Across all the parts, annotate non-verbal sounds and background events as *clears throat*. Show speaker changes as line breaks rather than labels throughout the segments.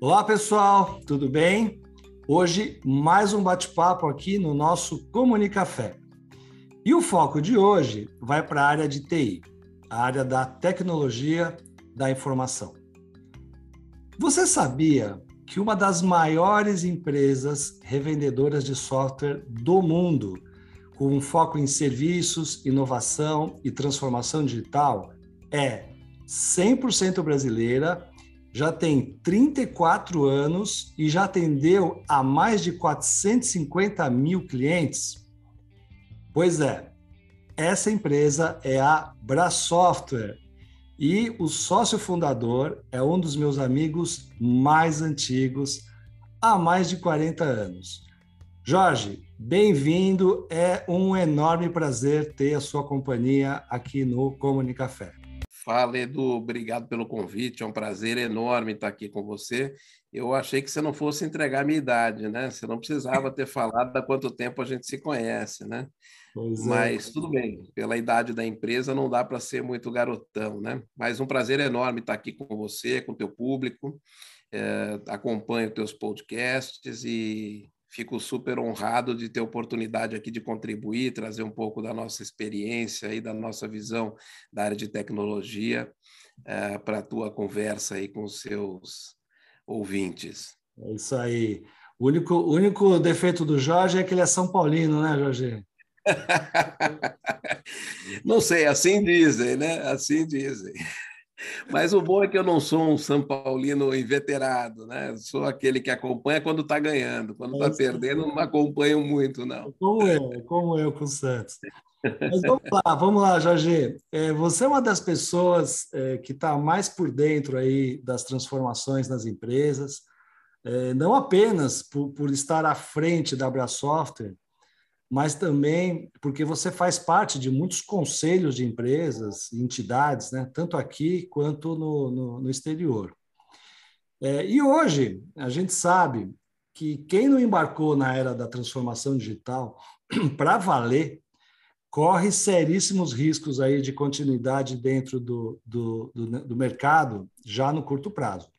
Olá, pessoal, tudo bem? Hoje, mais um bate-papo aqui no nosso Comunicafé. E o foco de hoje vai para a área de TI, a área da tecnologia da informação. Você sabia que uma das maiores empresas revendedoras de software do mundo, com um foco em serviços, inovação e transformação digital, é 100% brasileira já tem 34 anos e já atendeu a mais de 450 mil clientes? Pois é, essa empresa é a Brasoftware e o sócio fundador é um dos meus amigos mais antigos, há mais de 40 anos. Jorge, bem-vindo, é um enorme prazer ter a sua companhia aqui no Comunicafé.
Fala, Edu, obrigado pelo convite, é um prazer enorme estar aqui com você. Eu achei que você não fosse entregar a minha idade, né? Você não precisava ter falado há quanto tempo a gente se conhece, né? Pois é. Mas tudo bem, pela idade da empresa não dá para ser muito garotão, né? Mas um prazer enorme estar aqui com você, com o teu público. É, acompanho teus podcasts e Fico super honrado de ter a oportunidade aqui de contribuir, trazer um pouco da nossa experiência e da nossa visão da área de tecnologia é, para a tua conversa aí com os seus ouvintes.
É isso aí. O único, único defeito do Jorge é que ele é São Paulino, né, Jorge? *laughs*
Não sei, assim dizem, né? Assim dizem. Mas o bom é que eu não sou um São Paulino inveterado, né? Sou aquele que acompanha quando está ganhando. Quando está perdendo, não acompanho muito, não.
Como eu, como eu com o Santos. Mas vamos lá, vamos lá, Jorge. É, você é uma das pessoas é, que está mais por dentro aí das transformações nas empresas, é, não apenas por, por estar à frente da Abra Software, mas também porque você faz parte de muitos conselhos de empresas, entidades, né? tanto aqui quanto no, no, no exterior. É, e hoje, a gente sabe que quem não embarcou na era da transformação digital *clears throat* para valer, corre seríssimos riscos aí de continuidade dentro do, do, do, do mercado já no curto prazo.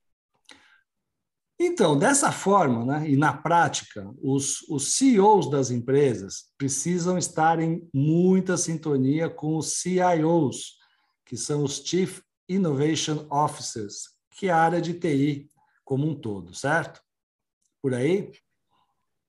Então, dessa forma, né, e na prática, os, os CEOs das empresas precisam estar em muita sintonia com os CIOs, que são os Chief Innovation Officers, que é a área de TI como um todo, certo? Por aí?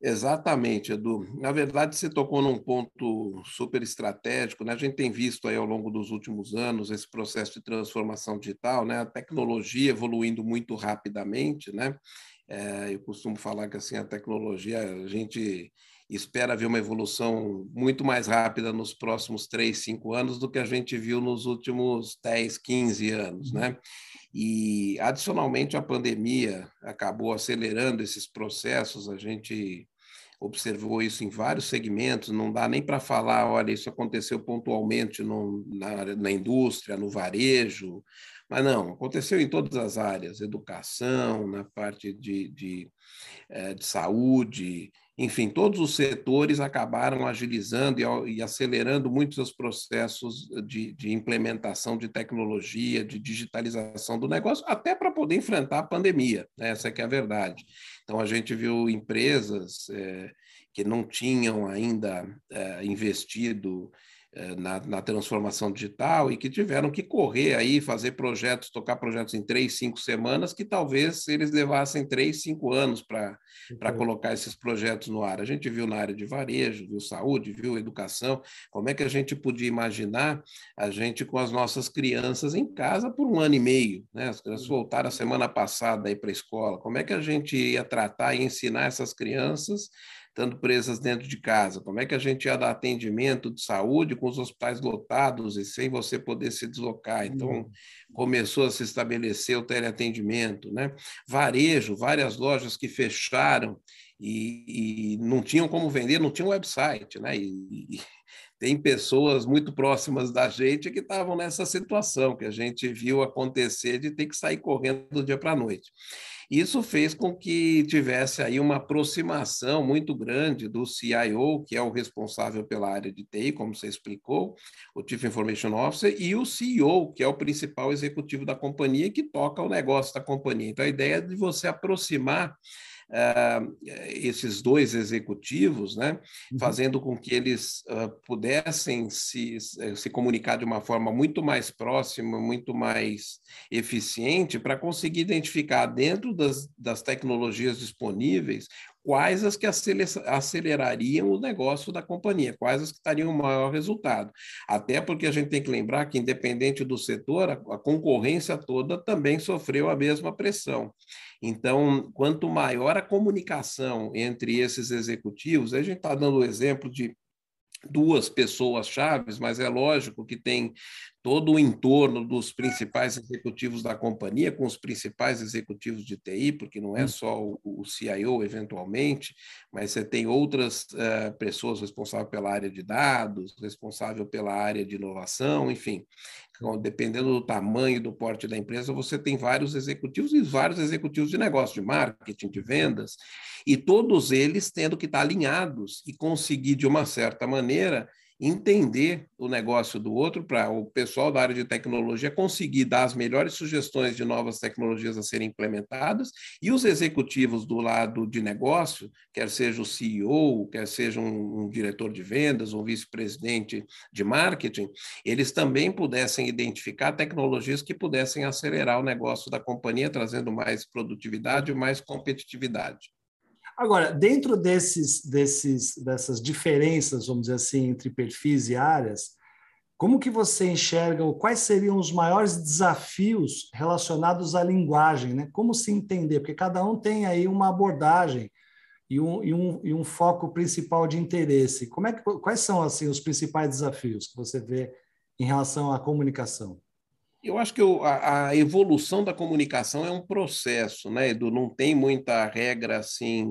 Exatamente, Edu. Na verdade, você tocou num ponto super estratégico. Né? A gente tem visto aí ao longo dos últimos anos esse processo de transformação digital, né? a tecnologia evoluindo muito rapidamente. Né? É, eu costumo falar que assim, a tecnologia, a gente espera ver uma evolução muito mais rápida nos próximos três, cinco anos do que a gente viu nos últimos 10, 15 anos. Né? E, adicionalmente, a pandemia acabou acelerando esses processos. A gente observou isso em vários segmentos, não dá nem para falar, olha, isso aconteceu pontualmente no, na, na indústria, no varejo, mas não, aconteceu em todas as áreas, educação, na parte de, de, eh, de saúde, enfim, todos os setores acabaram agilizando e, acelerando muitos os processos de, de, implementação de tecnologia, de digitalização do negócio, até para poder enfrentar a pandemia, né? essa é que é a verdade. Então, a gente viu empresas é, que não tinham ainda é, investido na, na, transformação digital e que tiveram que correr aí, fazer projetos, tocar projetos em três, cinco semanas, que talvez eles levassem três, cinco anos para uhum. colocar esses projetos no ar. A gente viu na área de varejo, viu saúde, viu educação, como é que a gente podia imaginar a gente com as nossas crianças em casa por um ano e meio, né? As crianças uhum. voltaram a semana passada aí para a escola, como é que a gente ia tratar e ensinar essas crianças estando presas dentro de casa? Como é que a gente ia dar atendimento de saúde com os hospitais lotados e sem você poder se deslocar? Então, uhum. começou a se estabelecer o teleatendimento, né? Varejo, várias lojas que fecharam e, e, não tinham como vender, não tinha website, né? E, e, tem pessoas muito próximas da gente que estavam nessa situação que a gente viu acontecer de ter que sair correndo do dia para a noite. Isso fez com que tivesse aí uma aproximação muito grande do CIO, que é o responsável pela área de TI, como você explicou, o Chief Information Officer, e o CEO, que é o principal executivo da companhia que toca o negócio da companhia. Então, a ideia é de você aproximar uh, esses dois executivos, né, uhum. fazendo com que eles uh, pudessem se, se comunicar de uma forma muito mais próxima, muito mais eficiente, para conseguir identificar dentro das, das tecnologias disponíveis quais as que acelerariam o negócio da companhia, quais as que teriam o maior resultado. Até porque a gente tem que lembrar que, independente do setor, a concorrência toda também sofreu a mesma pressão. Então, quanto maior a comunicação entre esses executivos, a gente está dando o exemplo de duas pessoas chaves, mas é lógico que tem todo o entorno dos principais executivos da companhia, com os principais executivos de TI, porque não é hum. só o, o CIO, eventualmente, mas você tem outras uh, pessoas responsáveis pela área de dados, responsável pela área de inovação, enfim. Então, dependendo do tamanho e do porte da empresa, você tem vários executivos e vários executivos de negócio, de marketing, de vendas, e todos eles tendo que estar alinhados e conseguir, de uma certa maneira, entender o negócio do outro, para o pessoal da área de tecnologia conseguir dar as melhores sugestões de novas tecnologias a serem implementadas, e os executivos do lado de negócio, quer seja o CEO, quer seja um, um diretor de vendas, um vice-presidente de marketing, eles também pudessem identificar tecnologias que pudessem acelerar o negócio da companhia, trazendo mais produtividade e mais competitividade.
Agora, dentro desses, desses, dessas diferenças, vamos dizer assim, entre perfis e áreas, como que você enxerga, ou quais seriam os maiores desafios relacionados à linguagem? Né? Como se entender? Porque cada um tem aí uma abordagem e um, e um, e um foco principal de interesse. Como é que, quais são assim os principais desafios que você vê em relação à comunicação?
Eu acho que a, a, evolução da comunicação é um processo, né, Edu? Não tem muita regra assim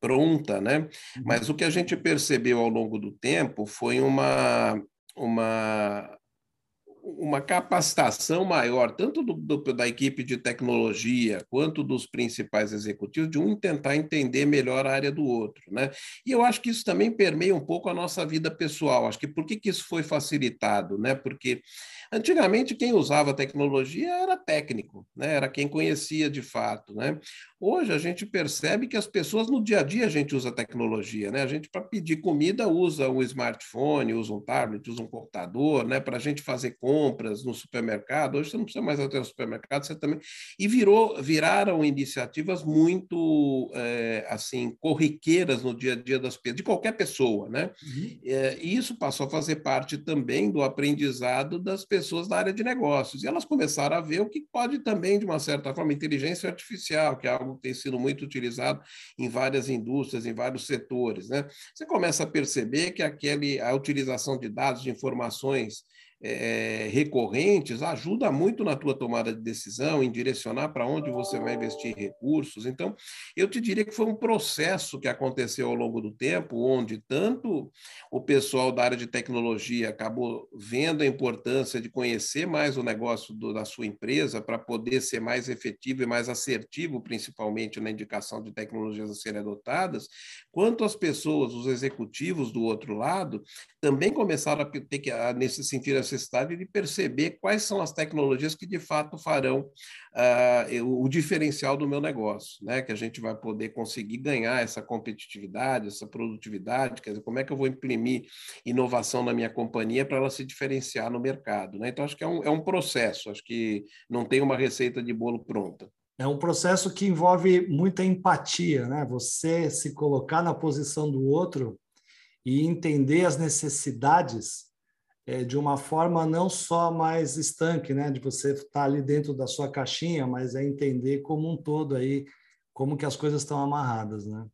pronta, né? Uhum. Mas o que a gente percebeu ao longo do tempo foi uma, uma, uma capacitação maior, tanto do, do, da equipe de tecnologia quanto dos principais executivos, de um tentar entender melhor a área do outro, né? E eu acho que isso também permeia um pouco a nossa vida pessoal. Acho que por que, que isso foi facilitado, né? Porque Antigamente, quem usava tecnologia era técnico, né? era quem conhecia de fato. Né? Hoje, a gente percebe que as pessoas, no dia a dia, a gente usa tecnologia. Né? A gente, para pedir comida, usa um smartphone, usa um tablet, usa um computador, né? para a gente fazer compras no supermercado. Hoje, você não precisa mais até o supermercado, você também. E virou, viraram iniciativas muito é, assim corriqueiras no dia a dia das de qualquer pessoa. Né? Uhum. É, e isso passou a fazer parte também do aprendizado das pessoas pessoas da área de negócios. E elas começaram a ver o que pode também, de uma certa forma, inteligência artificial, que é algo tem sido muito utilizado em várias indústrias, em vários setores. Né? Você começa a perceber que aquele, a utilização de dados, de informações é, recorrentes ajuda muito na tua tomada de decisão, em direcionar para onde você vai investir recursos. Então, eu te diria que foi um processo que aconteceu ao longo do tempo, onde tanto o pessoal da área de tecnologia acabou vendo a importância de conhecer mais o negócio do, da sua empresa para poder ser mais efetivo e mais assertivo, principalmente na indicação de tecnologias a serem adotadas, quanto as pessoas, os executivos do outro lado, também começaram a ter que, a, nesse sentido, necessidade de perceber quais são as tecnologias que de fato farão uh, o, diferencial do meu negócio, né? Que a gente vai poder conseguir ganhar essa competitividade, essa produtividade, quer dizer, como é que eu vou imprimir inovação na minha companhia para ela se diferenciar no mercado, né? Então, acho que é um, é um processo, acho que não tem uma receita de bolo pronta.
É um processo que envolve muita empatia, né? Você se colocar na posição do outro e entender as necessidades é, de uma forma não só mais estanque, né, de você estar tá ali dentro da sua caixinha, mas é entender como um todo aí como que as coisas estão amarradas, né?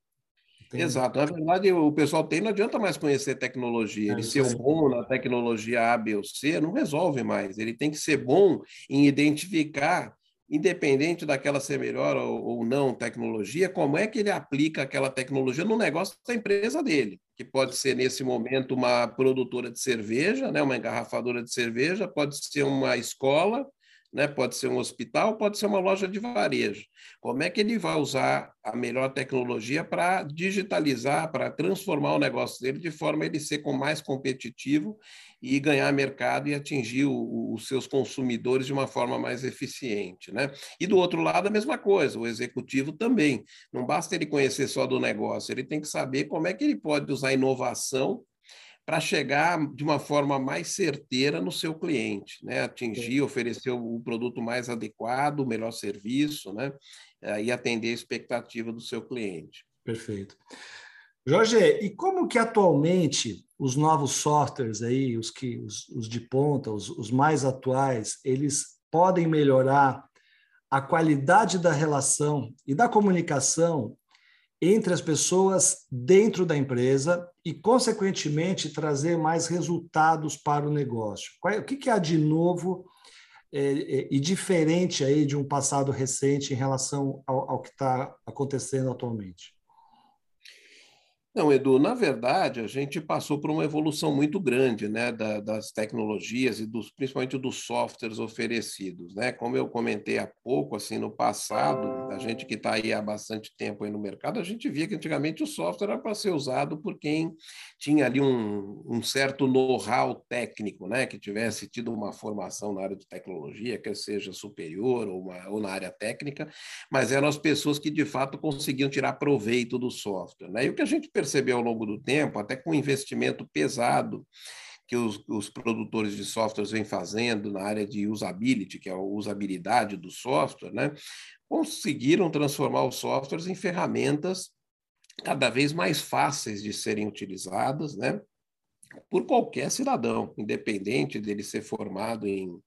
Tem... Exato. Na verdade, o pessoal tem, não adianta mais conhecer tecnologia. Ele é, ser bom na tecnologia A, B ou C não resolve mais. Ele tem que ser bom em identificar independente daquela ser melhor ou, não tecnologia, como é que ele aplica aquela tecnologia no negócio da empresa dele, que pode ser nesse momento uma produtora de cerveja, né, uma engarrafadora de cerveja, pode ser uma escola, né? Pode ser um hospital, pode ser uma loja de varejo. Como é que ele vai usar a melhor tecnologia para digitalizar, para transformar o negócio dele de forma a ele ser mais competitivo e ganhar mercado e atingir o, os seus consumidores de uma forma mais eficiente, né? E do outro lado a mesma coisa, o executivo também. Não basta ele conhecer só do negócio, ele tem que saber como é que ele pode usar inovação para chegar de uma forma mais certeira no seu cliente, né? atingir, oferecer o produto mais adequado, o melhor serviço, né? Eh, e atender a expectativa do seu cliente.
Perfeito. Jorge, e como que atualmente os novos softwares aí, os que os, os de ponta, os, os mais atuais, eles podem melhorar a qualidade da relação e da comunicação entre as pessoas dentro da empresa e, consequentemente, trazer mais resultados para o negócio. O que, há de novo é, é, e diferente aí de um passado recente em relação ao que está acontecendo atualmente?
Não, Edu, na verdade, a gente passou por uma evolução muito grande né, da, das tecnologias e dos, principalmente dos softwares oferecidos. Né? Como eu comentei há pouco, assim, no passado, a gente que está aí há bastante tempo aí no mercado, a gente via que antigamente o software era para ser usado por quem tinha ali um, um certo know-how técnico, né? que tivesse tido uma formação na área de tecnologia, quer seja superior ou, uma, ou na área técnica, mas eram as pessoas que de fato conseguiam tirar proveito do software. Né? E o que a gente percebeu perceber ao longo do tempo, até com o investimento pesado que os, os, produtores de softwares vêm fazendo na área de usability, que é a usabilidade do software, né, conseguiram transformar os softwares em ferramentas cada vez mais fáceis de serem utilizadas, né, por qualquer cidadão, independente dele ser formado em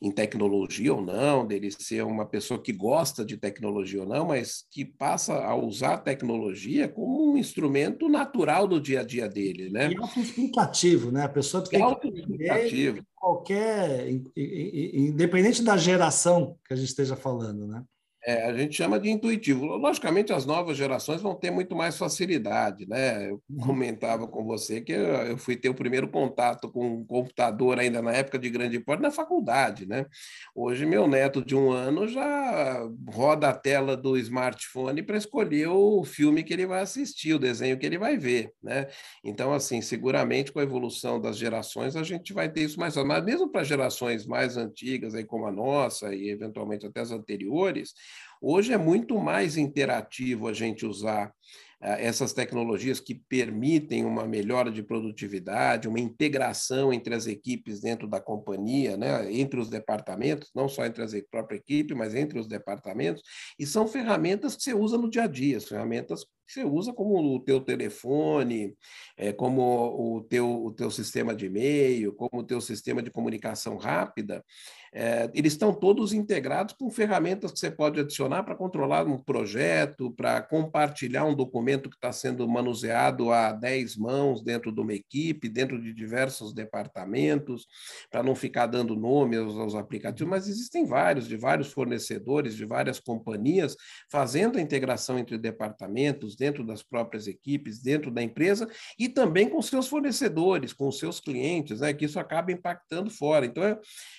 em tecnologia ou não, dele ser uma pessoa que gosta de tecnologia ou não, mas que passa a usar a tecnologia como um instrumento natural do dia a dia dele, né?
E auto-explicativo, né? A pessoa tem
que
qualquer, independente da geração que a gente esteja falando, né?
É, a gente chama de intuitivo. Logicamente, as novas gerações vão ter muito mais facilidade, né? Eu uhum. comentava com você que eu fui ter o primeiro contato com um computador ainda na época de grande porte na faculdade, né? Hoje, meu neto de um ano já roda a tela do smartphone para escolher o filme que ele vai assistir, o desenho que ele vai ver, né? Então, assim, seguramente com a evolução das gerações, a gente vai ter isso mais Mas mesmo para gerações mais antigas, aí como a nossa e eventualmente até as anteriores, Hoje é muito mais interativo a gente usar eh, essas tecnologias que permitem uma melhora de produtividade, uma integração entre as equipes dentro da companhia, né? entre os departamentos, não só entre a própria equipe, mas entre os departamentos, e são ferramentas que você usa no dia a dia, ferramentas você usa como o teu telefone, é, como o teu, o teu sistema de e-mail, como o teu sistema de comunicação rápida, é, eles estão todos integrados com ferramentas que você pode adicionar para controlar um projeto, para compartilhar um documento que está sendo manuseado a 10 mãos dentro de uma equipe, dentro de diversos departamentos, para não ficar dando nome aos, aos aplicativos, mas existem vários, de vários fornecedores, de várias companhias, fazendo a integração entre departamentos, dentro das próprias equipes, dentro da empresa, e também com seus fornecedores, com seus clientes, né, que isso acaba impactando fora. Então, é,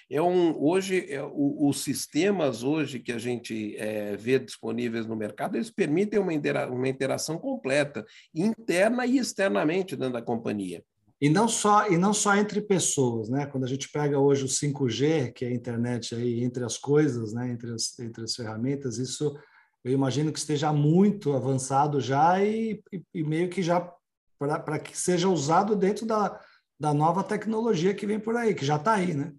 é um hoje, é, o, os sistemas hoje que a gente é, vê disponíveis no mercado, eles permitem uma, intera uma interação completa, interna e externamente dentro da companhia.
E não só e não só entre pessoas, né? Quando a gente pega hoje o 5G, que é a internet aí entre as coisas, né? Entre as, entre as ferramentas, isso eu imagino que esteja muito avançado já e, e, e meio que já para que seja usado dentro da, da nova tecnologia que vem por aí, que já está aí, né?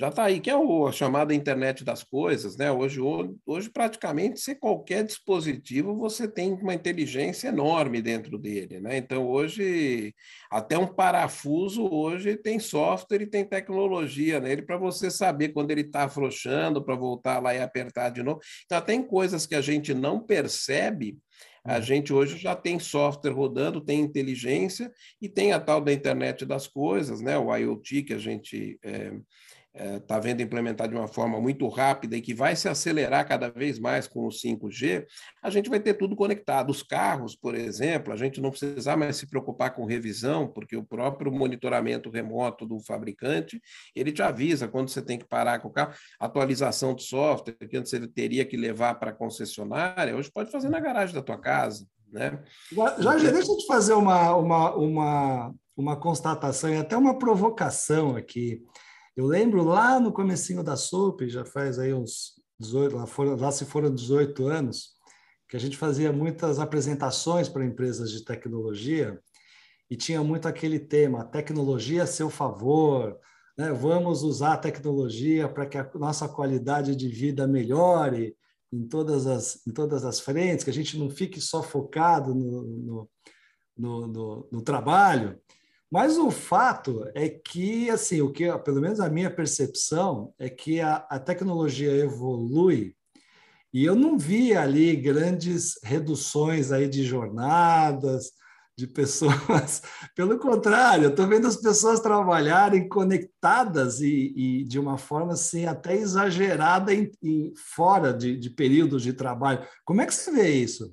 Já está aí, que é o, a chamada internet das coisas, né? Hoje, hoje, praticamente, se qualquer dispositivo, você tem uma inteligência enorme dentro dele, né? Então, hoje, até um parafuso, hoje tem software e tem tecnologia nele para você saber quando ele está afrouxando, para voltar lá e apertar de novo. Então, tem coisas que a gente não percebe, a uhum. gente hoje já tem software rodando, tem inteligência e tem a tal da internet das coisas, né? O IoT que a gente é, está é, vendo implementar de uma forma muito rápida e que vai se acelerar cada vez mais com o 5G, a gente vai ter tudo conectado. Os carros, por exemplo, a gente não precisar mais se preocupar com revisão, porque o próprio monitoramento remoto do fabricante, ele te avisa quando você tem que parar com o carro, atualização de software, que antes ele teria que levar para a concessionária, hoje pode fazer na garagem da tua casa. Né?
Jorge, deixa eu te fazer uma, uma, uma, uma constatação e até uma provocação aqui. Eu lembro lá no comecinho da SOP, já faz aí uns 18, lá, foram, lá se foram 18 anos, que a gente fazia muitas apresentações para empresas de tecnologia e tinha muito aquele tema, tecnologia a seu favor, né? vamos usar a tecnologia para que a nossa qualidade de vida melhore em todas as, em todas as frentes, que a gente não fique só focado no, no, no, no, no trabalho. Mas o fato é que, assim, o que, pelo menos a minha percepção é que a, a tecnologia evolui e eu não vi ali grandes reduções aí de jornadas, de pessoas. *laughs* Pelo contrário, eu estou vendo as pessoas trabalharem conectadas e, e, de uma forma assim, até exagerada em, em fora de, de períodos de trabalho. Como é que você vê isso?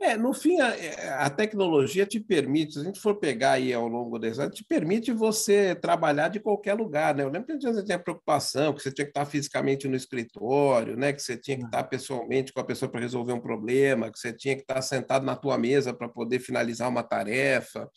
É, no fim, a, a, tecnologia te permite, se a gente for pegar aí ao longo desse anos, te permite você trabalhar de qualquer lugar, né? Eu lembro que antes você tinha preocupação, que você tinha que estar fisicamente no escritório, né? Que você tinha que estar pessoalmente com a pessoa para resolver um problema, que você tinha que estar sentado na tua mesa para poder finalizar uma tarefa.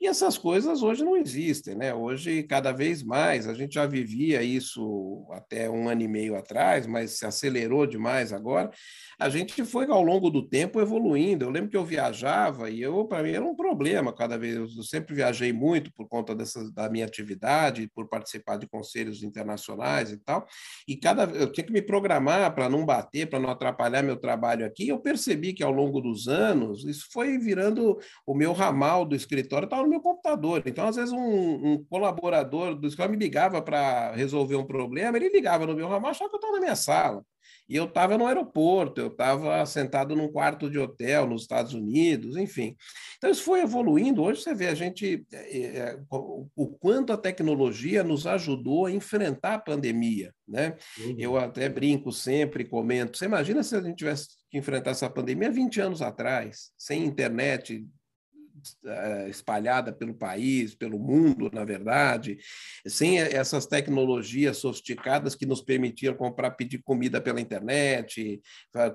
E essas coisas hoje não existem, né? Hoje, cada vez mais, a gente já vivia isso até um ano e meio atrás, mas se acelerou demais agora. A gente foi, ao longo do tempo, evoluindo. Eu lembro que eu viajava e eu, para mim, era um problema cada vez. Eu sempre viajei muito por conta dessa, da minha atividade, por participar de conselhos internacionais e tal. E cada eu tinha que me programar para não bater, para não atrapalhar meu trabalho aqui. Eu percebi que, ao longo dos anos, isso foi virando o meu ramal do escritório, estava no meu computador. Então, às vezes, um, um colaborador do escritório me ligava para resolver um problema, ele ligava no meu ramal, achava que eu estava na minha sala. E eu estava no aeroporto, eu estava sentado num quarto de hotel nos Estados Unidos, enfim. Então, isso foi evoluindo. Hoje você vê a gente, é, é, o quanto a tecnologia nos ajudou a enfrentar a pandemia. Né? Uhum. Eu até brinco sempre, comento. Você imagina se a gente tivesse que enfrentar essa pandemia 20 anos atrás, sem internet, espalhada pelo país, pelo mundo, na verdade, sem essas tecnologias sofisticadas que nos permitiam comprar, pedir comida pela internet,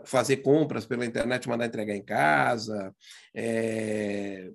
fazer compras pela internet, mandar entregar em casa, é,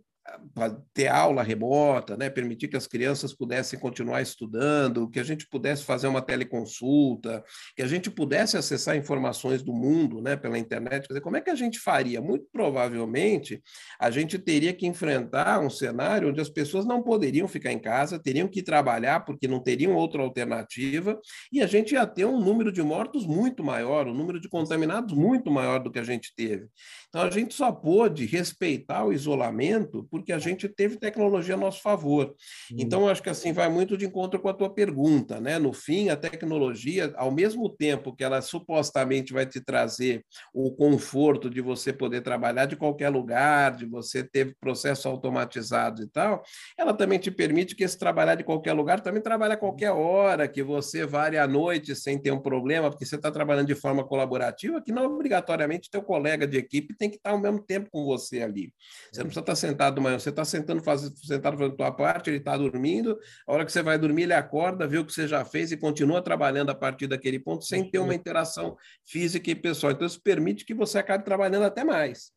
ter aula remota, né? permitir que as crianças pudessem continuar estudando, que a gente pudesse fazer uma teleconsulta, que a gente pudesse acessar informações do mundo né? pela internet. Quer dizer, como é que a gente faria? Muito provavelmente a gente teria que enfrentar um cenário onde as pessoas não poderiam ficar em casa, teriam que trabalhar porque não teriam outra alternativa, e a gente ia ter um número de mortos muito maior, um número de contaminados muito maior do que a gente teve. Então a gente só pôde respeitar o isolamento porque a gente teve tecnologia a nosso favor. Hum. Então, acho que assim vai muito de encontro com a tua pergunta, né? No fim, a tecnologia, ao mesmo tempo que ela supostamente vai te trazer o conforto de você poder trabalhar de qualquer lugar, de você ter processo automatizado e tal, ela também te permite que esse trabalhar de qualquer lugar também trabalhe a qualquer hora, que você vare à noite sem ter um problema, porque você está trabalhando de forma colaborativa, que não obrigatoriamente teu colega de equipe tem que estar ao mesmo tempo com você ali. Você não precisa estar sentado manhã, você está sentando, faz, sentado fazendo a tua parte, ele está dormindo, a hora que você vai dormir, ele acorda, vê o que você já fez e continua trabalhando a partir daquele ponto sem ter uma interação física e pessoal. Então, isso permite que você acabe trabalhando até mais.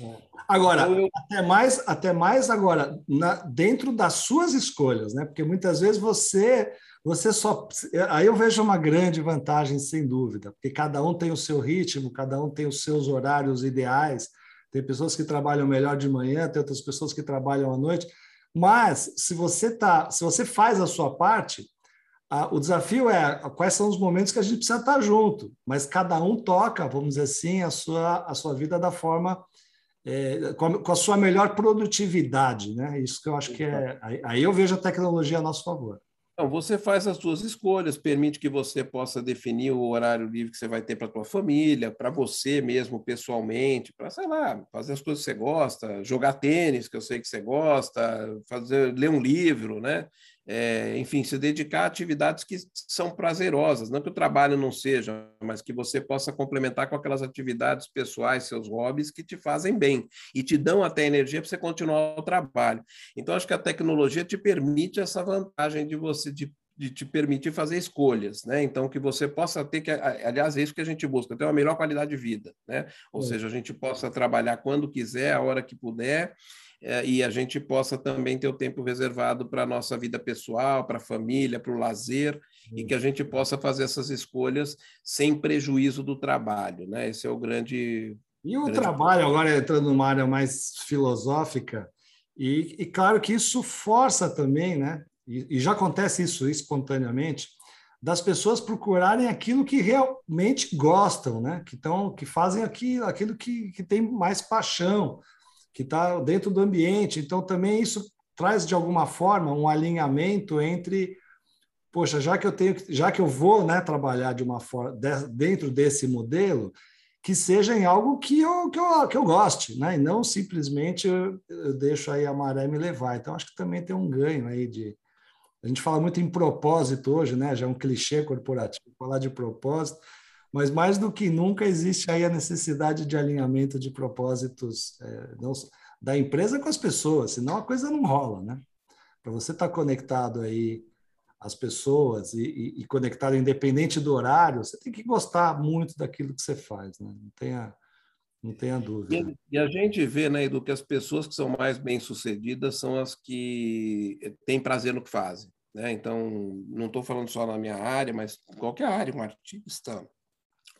É. Agora, então, eu... até mais, até mais agora, na, dentro das suas escolhas, né? Porque muitas vezes você, você só. Aí eu vejo uma grande vantagem, sem dúvida, porque cada um tem o seu ritmo, cada um tem os seus horários ideais. Tem pessoas que trabalham melhor de manhã, tem outras pessoas que trabalham à noite. Mas se você tá, se você faz a sua parte, a, o desafio é quais são os momentos que a gente precisa estar junto. Mas cada um toca, vamos dizer assim, a sua a sua vida da forma é, com, a, com, a, sua melhor produtividade, né? Isso que eu acho que é. Aí, aí eu vejo a tecnologia a nosso favor.
Então, você faz as suas escolhas, permite que você possa definir o horário livre que você vai ter para a tua família, para você mesmo pessoalmente, para, sei lá, fazer as coisas que você gosta, jogar tênis, que eu sei que você gosta, fazer, ler um livro, né? É, enfim, se dedicar a atividades que são prazerosas, não que o trabalho não seja, mas que você possa complementar com aquelas atividades pessoais, seus hobbies que te fazem bem e te dão até energia para você continuar o trabalho. Então, acho que a tecnologia te permite essa vantagem de você de de te permitir fazer escolhas, né? Então que você possa ter que, aliás, é isso que a gente busca, ter uma melhor qualidade de vida, né? Ou é. seja, a gente possa trabalhar quando quiser, a hora que puder, e a gente possa também ter o tempo reservado para a nossa vida pessoal, para a família, para o lazer, e que a gente possa fazer essas escolhas sem prejuízo do trabalho, né? Esse é o grande.
E o grande trabalho, problema. agora entrando numa área mais filosófica, e, e claro que isso força também, né? e, e já acontece isso espontaneamente, das pessoas procurarem aquilo que realmente gostam, né? que, tão, que fazem aquilo, aquilo que, que tem mais paixão, que está dentro do ambiente. Então, também isso traz, de alguma forma, um alinhamento entre poxa, já que eu tenho, já que eu vou né, trabalhar de uma forma dentro desse modelo, que seja em algo que eu, que eu, que eu goste, né? E não simplesmente eu, eu deixo aí a maré me levar. Então, acho que também tem um ganho aí de, a gente fala muito em propósito hoje, né? Já é um clichê corporativo falar de propósito, mas mais do que nunca existe aí a necessidade de alinhamento de propósitos é, não, da empresa com as pessoas, senão a coisa não rola, né? Para você estar tá conectado aí às pessoas e, e, e, conectado independente do horário, você tem que gostar muito daquilo que você faz, né? Não tenha, não tenha dúvida.
E, a gente vê, né, Edu, que as pessoas que são mais bem-sucedidas são as que têm prazer no que fazem. Né? Então, não estou falando só na minha área, mas qualquer área, um artista,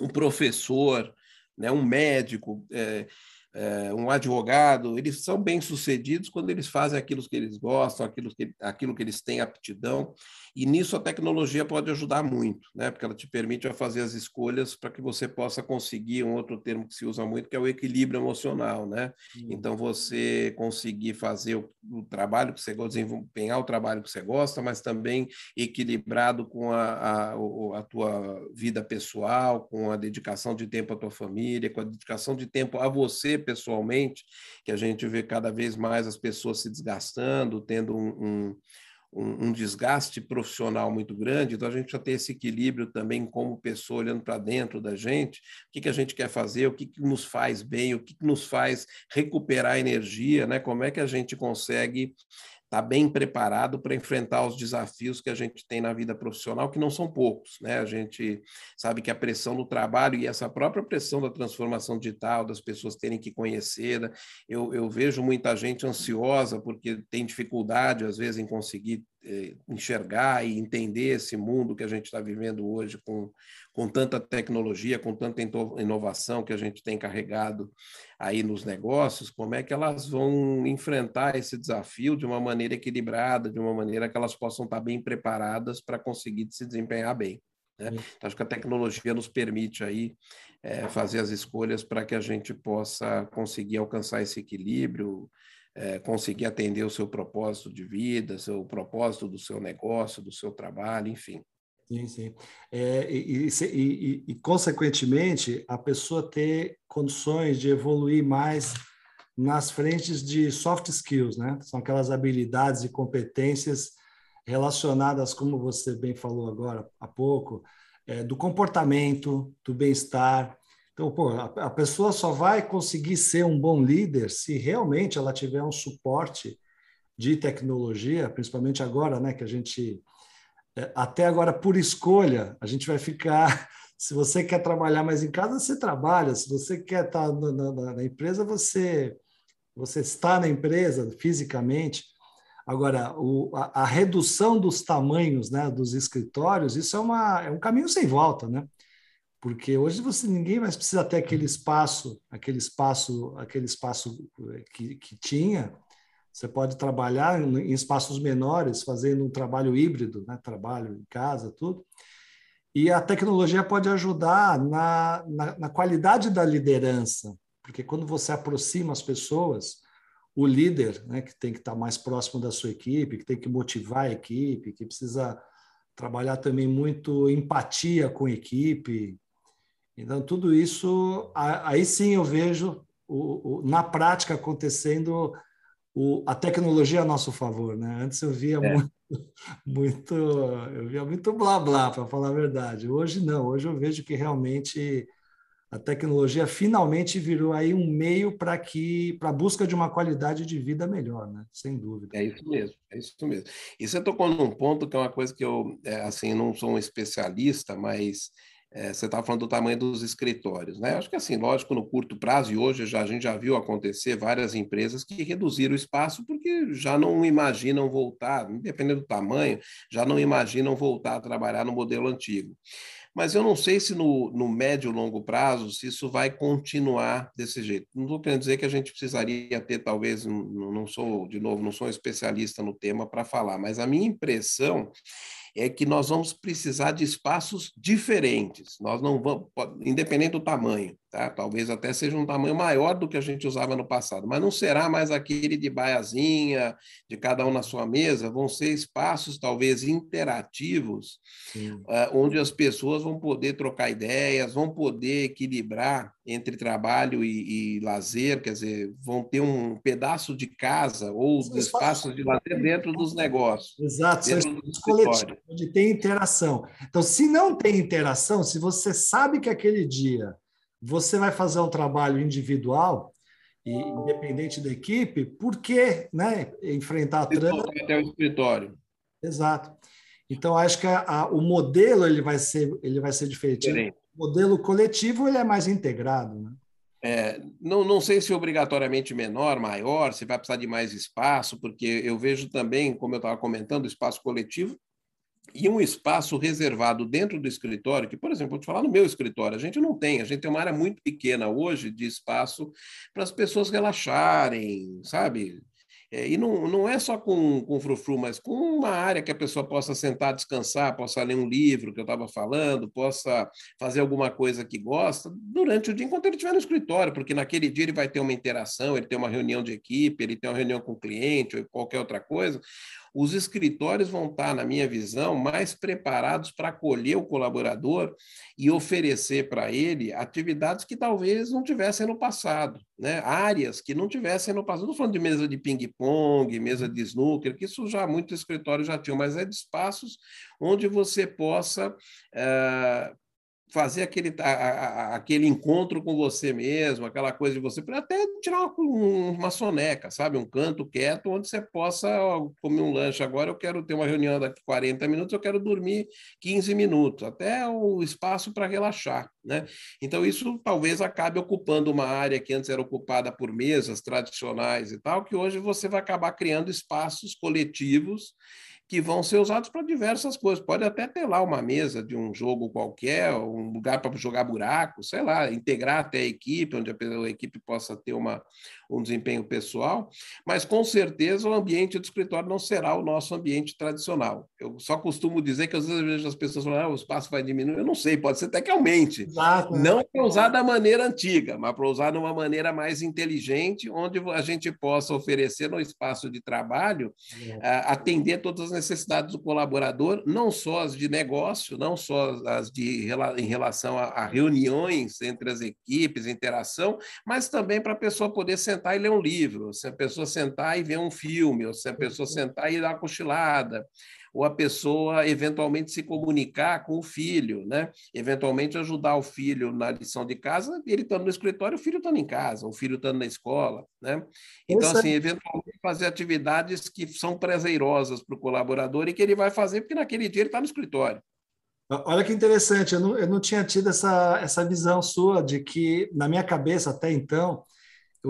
um professor, né? um médico, é, é, um advogado, eles são bem-sucedidos quando eles fazem aquilo que eles gostam, aquilo que, aquilo que eles têm aptidão. E nisso a tecnologia pode ajudar muito, né? porque ela te permite fazer as escolhas para que você possa conseguir um outro termo que se usa muito, que é o equilíbrio emocional. Né? Hum. Então, você conseguir fazer o, o, trabalho que você gosta, desempenhar o trabalho que você gosta, mas também equilibrado com a, a, a tua vida pessoal, com a dedicação de tempo à tua família, com a dedicação de tempo a você pessoalmente, que a gente vê cada vez mais as pessoas se desgastando, tendo um, um um, um, desgaste profissional muito grande, então a gente já tem esse equilíbrio também como pessoa olhando para dentro da gente, o que, que a gente quer fazer, o que, que nos faz bem, o que, que nos faz recuperar energia, né? como é que a gente consegue estar tá bem preparado para enfrentar os desafios que a gente tem na vida profissional, que não são poucos. Né? A gente sabe que a pressão do trabalho e essa própria pressão da transformação digital, das pessoas terem que conhecer, né? eu, eu vejo muita gente ansiosa porque tem dificuldade, às vezes, em conseguir enxergar e entender esse mundo que a gente está vivendo hoje com, com tanta tecnologia, com tanta inovação que a gente tem carregado aí nos negócios, como é que elas vão enfrentar esse desafio de uma maneira equilibrada, de uma maneira que elas possam estar tá bem preparadas para conseguir se desempenhar bem. Né? Então, acho que a tecnologia nos permite aí é, fazer as escolhas para que a gente possa conseguir alcançar esse equilíbrio, é, conseguir atender o seu propósito de vida, seu propósito do seu negócio, do seu trabalho, enfim.
Sim, sim. É, e, e, e, e, consequentemente, a pessoa ter condições de evoluir mais nas frentes de soft skills, né? São aquelas habilidades e competências relacionadas, como você bem falou agora há pouco, é, do comportamento, do bem-estar, então, pô, a, a pessoa só vai conseguir ser um bom líder se realmente ela tiver um suporte de tecnologia, principalmente agora, né, que a gente é, até agora por escolha, a gente vai ficar. *laughs* Se você quer trabalhar mais em casa, você trabalha. Se você quer estar na, na, na empresa, você você está na empresa fisicamente. Agora, o, a, a, redução dos tamanhos né, dos escritórios, isso é, uma, é um caminho sem volta, né? Porque hoje você ninguém mais precisa ter aquele espaço, aquele espaço, aquele espaço eh, que, que tinha. Você pode trabalhar em espaços menores, fazendo um trabalho híbrido, né? trabalho em casa, tudo. E a tecnologia pode ajudar na, na, na qualidade da liderança, porque quando você aproxima as pessoas, o líder, né, que tem que estar mais próximo da sua equipe, que tem que motivar a equipe, que precisa trabalhar também muito empatia com a equipe, então, tudo isso, aí sim eu vejo o, o, na prática acontecendo o, a tecnologia a nosso favor, né? Antes eu via é. muito, *laughs* muito, eu via muito blá blá, para falar a verdade. Hoje não, hoje eu vejo que realmente a tecnologia finalmente virou aí um meio para que para a busca de uma qualidade de vida melhor, né? Sem dúvida.
É isso mesmo, é isso mesmo. E você tocou num ponto que é uma coisa que eu, é, assim, não sou um especialista, mas é, você estava falando do tamanho dos escritórios, né? Acho que assim, lógico, no curto prazo e hoje já a gente já viu acontecer várias empresas que reduziram o espaço porque já não imaginam voltar, independente do tamanho, já não imaginam voltar a trabalhar no modelo antigo. Mas eu não sei se no, no médio e longo prazo se isso vai continuar desse jeito. Não estou querendo dizer que a gente precisaria ter, talvez, não, não sou, de novo, não sou um especialista no tema para falar, mas a minha impressão é que nós vamos precisar de espaços diferentes. Nós não vamos, independente do tamanho, tá? Talvez até seja um tamanho maior do que a gente usava no passado, mas não será mais aquele de baiazinha, de cada um na sua mesa. Vão ser espaços talvez interativos, uh, onde as pessoas vão poder trocar ideias, vão poder equilibrar entre trabalho e, e, lazer, quer dizer, vão ter um pedaço de casa ou de espaços de lazer dentro dos negócios.
Exato, são coletivos, onde tem interação. Então, se não tem interação, se você sabe que aquele dia você vai fazer um trabalho individual, e independente da equipe, por que né, enfrentar a trânsito?
Até o escritório.
Exato. Então, acho que a, a, o modelo ele vai ser, ele vai ser diferente. diferente modelo coletivo ele é mais integrado, né?
É, não, não sei se obrigatoriamente menor, maior, se vai precisar de mais espaço, porque eu vejo também, como eu estava comentando, espaço coletivo e um espaço reservado dentro do escritório, que, por exemplo, vou te falar no meu escritório, a gente não tem, a gente tem uma área muito pequena hoje de espaço para as pessoas relaxarem, sabe? É, e não, não é só com, com frufru, mas com uma área que a pessoa possa sentar, descansar, possa ler um livro que eu estava falando, possa fazer alguma coisa que gosta durante o dia, enquanto ele estiver no escritório, porque naquele dia ele vai ter uma interação, ele tem uma reunião de equipe, ele tem uma reunião com o cliente ou qualquer outra coisa os escritórios vão estar, na minha visão, mais preparados para acolher o colaborador e oferecer para ele atividades que talvez não tivessem no passado, né? áreas que não tivessem no passado. Não estou falando de mesa de ping-pong, mesa de snooker, que isso já muitos escritórios já tinham, mas é de espaços onde você possa uh, fazer aquele, a, a, aquele encontro com você mesmo, aquela coisa de você, até tirar uma, uma soneca, sabe? Um canto quieto onde você possa ó, comer um lanche. Agora eu quero ter uma reunião daqui 40 minutos, eu quero dormir 15 minutos, até o espaço para relaxar, né? Então isso talvez acabe ocupando uma área que antes era ocupada por mesas tradicionais e tal, que hoje você vai acabar criando espaços coletivos que vão ser usados para diversas coisas. Pode até ter lá uma mesa de um jogo qualquer, um lugar para jogar buraco, sei lá, integrar até a equipe, onde a, equipe possa ter uma, um desempenho pessoal, mas com certeza o ambiente do escritório não será o nosso ambiente tradicional. Eu só costumo dizer que às vezes eu vejo as pessoas falando, ah, o espaço vai diminuir, eu não sei, pode ser até que aumente. Exato. Não para usar da maneira antiga, mas para usar de uma maneira mais inteligente, onde a gente possa oferecer no espaço de trabalho, é. atender todas as necessidades do colaborador, não só as de negócio, não só as de em relação a, a reuniões entre as equipes, interação, mas também para a pessoa poder ser sentar e ler um livro, se a pessoa sentar e ver um filme, ou se a pessoa sentar e dar uma cochilada, ou a pessoa eventualmente se comunicar com o filho, né? Eventualmente ajudar o filho na lição de casa, ele estando no escritório, o filho estando em casa, o filho estando na escola, né? Então, assim, eventualmente fazer atividades que são prazerosas para o colaborador e que ele vai fazer porque naquele dia ele está no escritório.
Olha que interessante, eu não, eu não tinha tido essa, essa visão sua de que, na minha cabeça até então,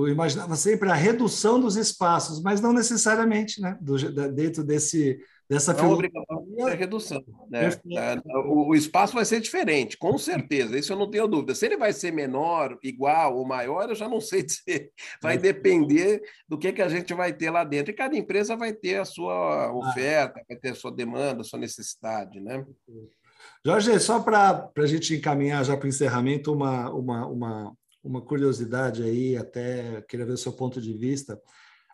eu imaginava sempre a redução dos espaços, mas não necessariamente, né? Do, dentro desse dessa
não filosofia. É redução. Né? É, o, o, espaço vai ser diferente, com certeza. Isso eu não tenho dúvida. Se ele vai ser menor, igual ou maior, eu já não sei *laughs* dizer. Vai depender do que que a gente vai ter lá dentro. E cada empresa vai ter a sua oferta, vai ter a sua demanda, a sua necessidade, né?
Jorge, só para a gente encaminhar já para o encerramento, uma, uma, uma, uma curiosidade aí, até queria ver o seu ponto de vista.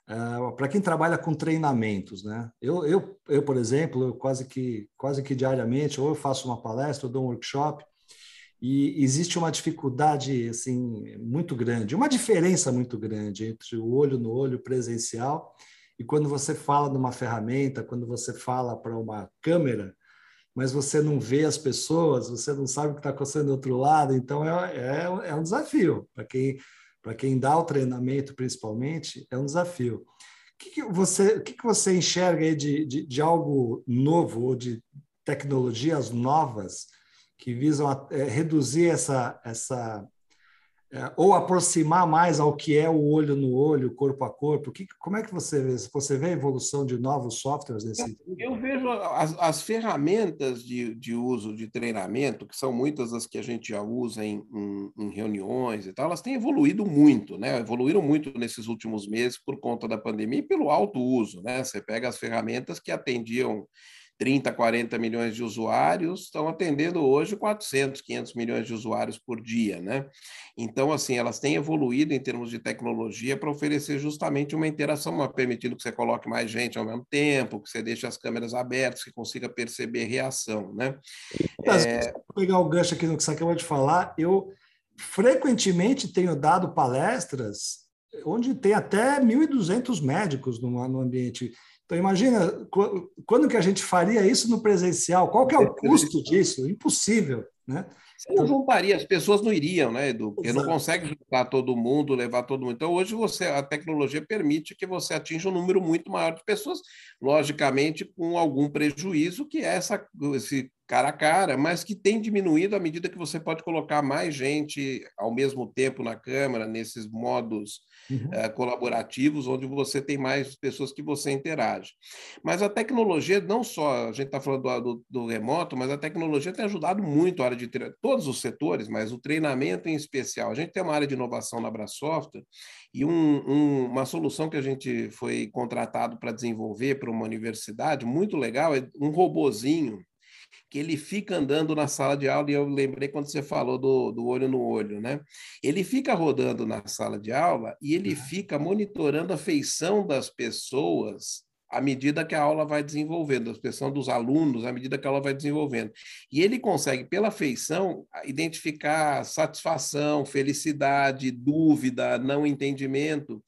Uh, para quem trabalha com treinamentos, né? Eu, eu, eu, por exemplo, quase que quase que diariamente ou eu faço uma palestra ou dou um workshop e existe uma dificuldade assim muito grande, uma diferença muito grande entre o olho no olho presencial e quando você fala numa ferramenta, quando você fala para uma câmera, mas você não vê as pessoas, você não sabe o que está acontecendo do outro lado, então é, é, é um desafio para quem para quem dá o treinamento, principalmente, é um desafio. O que, que você, o que, que você enxerga aí de, de, de algo novo ou de tecnologias novas que visam a, é, reduzir essa, essa ou aproximar mais ao que é o olho no olho, corpo a corpo? Que, como é que você vê? Você vê a evolução de novos softwares nesse
sentido? Eu vejo as, as ferramentas de, de uso de treinamento, que são muitas as que a gente já usa em, em, em reuniões e tal, elas têm evoluído muito, né? Evoluíram muito nesses últimos meses por conta da pandemia e pelo alto uso, né? Você pega as ferramentas que atendiam 30, 40 milhões de usuários, estão atendendo hoje 400, 500 milhões de usuários por dia, né? Então, assim, elas têm evoluído em termos de tecnologia para oferecer justamente uma interação, permitindo que você coloque mais gente ao mesmo tempo, que você deixe as câmeras abertas, que consiga perceber reação, né?
É... Vou pegar o gancho aqui no que você acabou de falar, eu frequentemente tenho dado palestras onde tem até 1.200 médicos no, no ambiente então, imagina, quando que a gente faria isso no presencial? Qual que é o custo disso? Impossível, né?
Você não juntaria, as pessoas não iriam, né, Edu? Porque Exato. não consegue juntar todo mundo, levar todo mundo. Então, hoje você, a tecnologia permite que você atinja um número muito maior de pessoas, logicamente com algum prejuízo, que é essa, esse cara a cara, mas que tem diminuído à medida que você pode colocar mais gente ao mesmo tempo na câmera, nesses modos uhum. uh, colaborativos, onde você tem mais pessoas que você interage. Mas a tecnologia, não só, a gente está falando do, do, do, remoto, mas a tecnologia tem ajudado muito a área de todos os setores, mas o treinamento em especial. A gente tem uma área de inovação na Brasoftware e um, um, uma solução que a gente foi contratado para desenvolver para uma universidade, muito legal, é um robozinho que ele fica andando na sala de aula, e eu lembrei quando você falou do, do olho no olho, né? Ele fica rodando na sala de aula e ele fica monitorando a feição das pessoas à medida que a aula vai desenvolvendo, a expressão dos alunos, à medida que a aula vai desenvolvendo. E ele consegue, pela feição, identificar satisfação, felicidade, dúvida, não entendimento.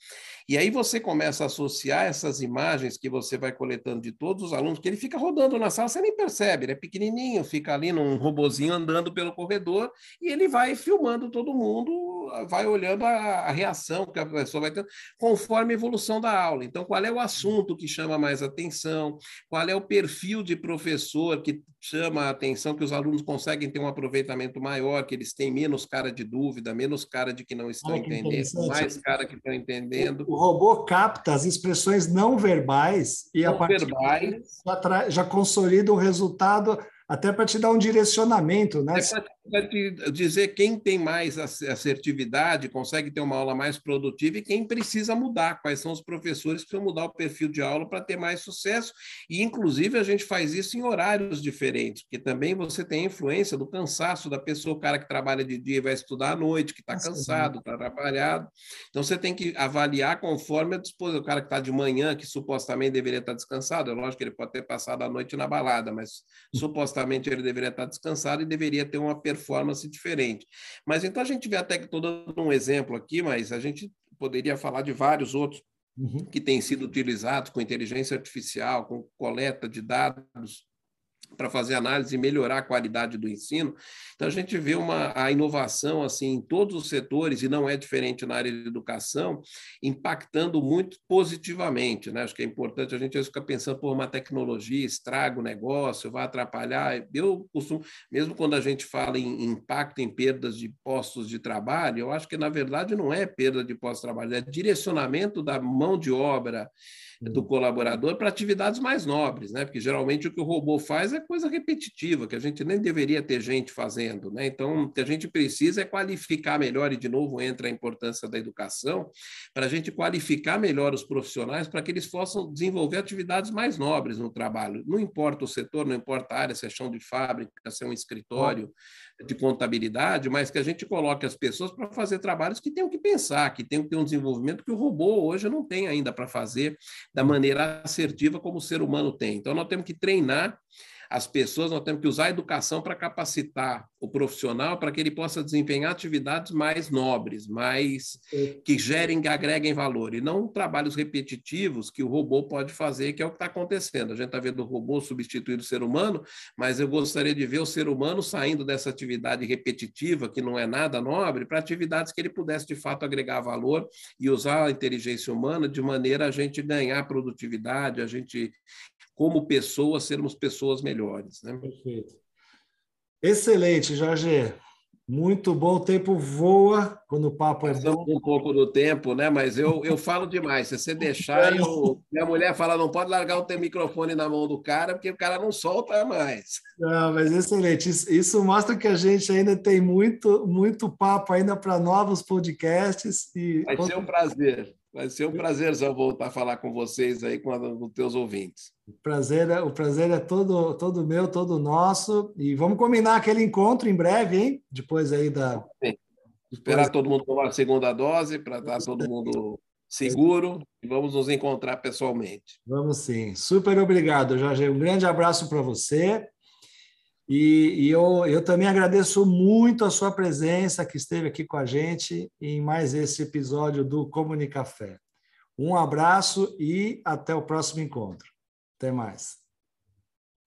E aí você começa a associar essas imagens que você vai coletando de todos os alunos, que ele fica rodando na sala, você nem percebe, ele é pequenininho, fica ali num robozinho andando pelo corredor e ele vai filmando todo mundo, vai olhando a, a reação que a pessoa vai tendo, conforme a evolução da aula. Então, qual é o assunto que chama mais atenção, qual é o perfil de professor que chama a atenção, que os alunos conseguem ter um aproveitamento maior, que eles têm menos cara de dúvida, menos cara de que não estão entendendo, mais cara que estão entendendo.
O, robô capta as expressões não verbais e não a partir verbais. Já, já consolida o resultado até para te dar um direcionamento, né? É
para te dizer quem tem mais assertividade, consegue ter uma aula mais produtiva e quem precisa mudar, quais são os professores que precisam mudar o perfil de aula para ter mais sucesso. E, inclusive, a gente faz isso em horários diferentes, porque também você tem a influência do cansaço da pessoa, o cara que trabalha de dia e vai estudar à noite, que está cansado, está atrapalhado. Então, você tem que avaliar conforme a disposição. O cara que está de manhã, que supostamente deveria estar descansado, é lógico que ele pode ter passado a noite na balada, mas supostamente ele deveria estar descansado e deveria ter uma performance diferente. Mas então a gente vê até que estou dando um exemplo aqui, mas a gente poderia falar de vários outros uhum. que têm sido utilizados com inteligência artificial, com coleta de dados para fazer análise e melhorar a qualidade do ensino. Então a gente vê uma a inovação assim em todos os setores e não é diferente na área de educação, impactando muito positivamente, né? Acho que é importante a gente ficar pensando por uma tecnologia estraga o negócio, vai atrapalhar. Eu costumo, mesmo quando a gente fala em impacto em perdas de postos de trabalho, eu acho que na verdade não é perda de postos de trabalho, é direcionamento da mão de obra do colaborador para atividades mais nobres, né? Porque geralmente o que o robô faz é coisa repetitiva, que a gente nem deveria ter gente fazendo, né? Então, o que a gente precisa é qualificar melhor, e de novo entra a importância da educação, para a gente qualificar melhor os profissionais para que eles possam desenvolver atividades mais nobres no trabalho. Não importa o setor, não importa a área, se é chão de fábrica, se é um escritório de contabilidade, mas que a gente coloque as pessoas para fazer trabalhos que tenham que pensar, que tenham que ter um desenvolvimento que o robô hoje não tem ainda para fazer da maneira assertiva como o ser humano tem. Então, nós temos que treinar as pessoas, nós temos que usar a educação para capacitar o profissional para que ele possa desempenhar atividades mais nobres, mais que gerem, que agreguem valor, e não trabalhos repetitivos que o robô pode fazer, que é o que está acontecendo. A gente está vendo o robô substituir o ser humano, mas eu gostaria de ver o ser humano saindo dessa atividade repetitiva, que não é nada nobre, para atividades que ele pudesse de fato agregar valor e usar a inteligência humana de maneira a gente ganhar produtividade, a gente como pessoas, sermos pessoas melhores. Né?
Perfeito. Excelente, Jorge. Muito bom, o tempo voa quando o papo é bom.
um pouco do tempo, né? Mas eu, eu falo demais. Se você *laughs* deixar, eu, minha mulher fala, não pode largar o teu microfone na mão do cara, porque o cara não solta mais.
Não, mas excelente. Isso, isso mostra que a gente ainda tem muito, muito papo ainda para novos podcasts.
E... Vai ser um prazer. Vai ser um prazerzão voltar a falar com vocês aí, com, os teus ouvintes.
O prazer, é, o prazer é todo, todo meu, todo nosso. E vamos combinar aquele encontro em breve, hein? Depois aí da.
Sim. Esperar todo mundo tomar a segunda dose para estar todo mundo seguro e vamos nos encontrar pessoalmente.
Vamos sim. Super obrigado, Jorge. Um grande abraço para você. E, e, eu, eu também agradeço muito a sua presença, que esteve aqui com a gente em mais esse episódio do Comunicafé. Um abraço e até o próximo encontro. Até mais.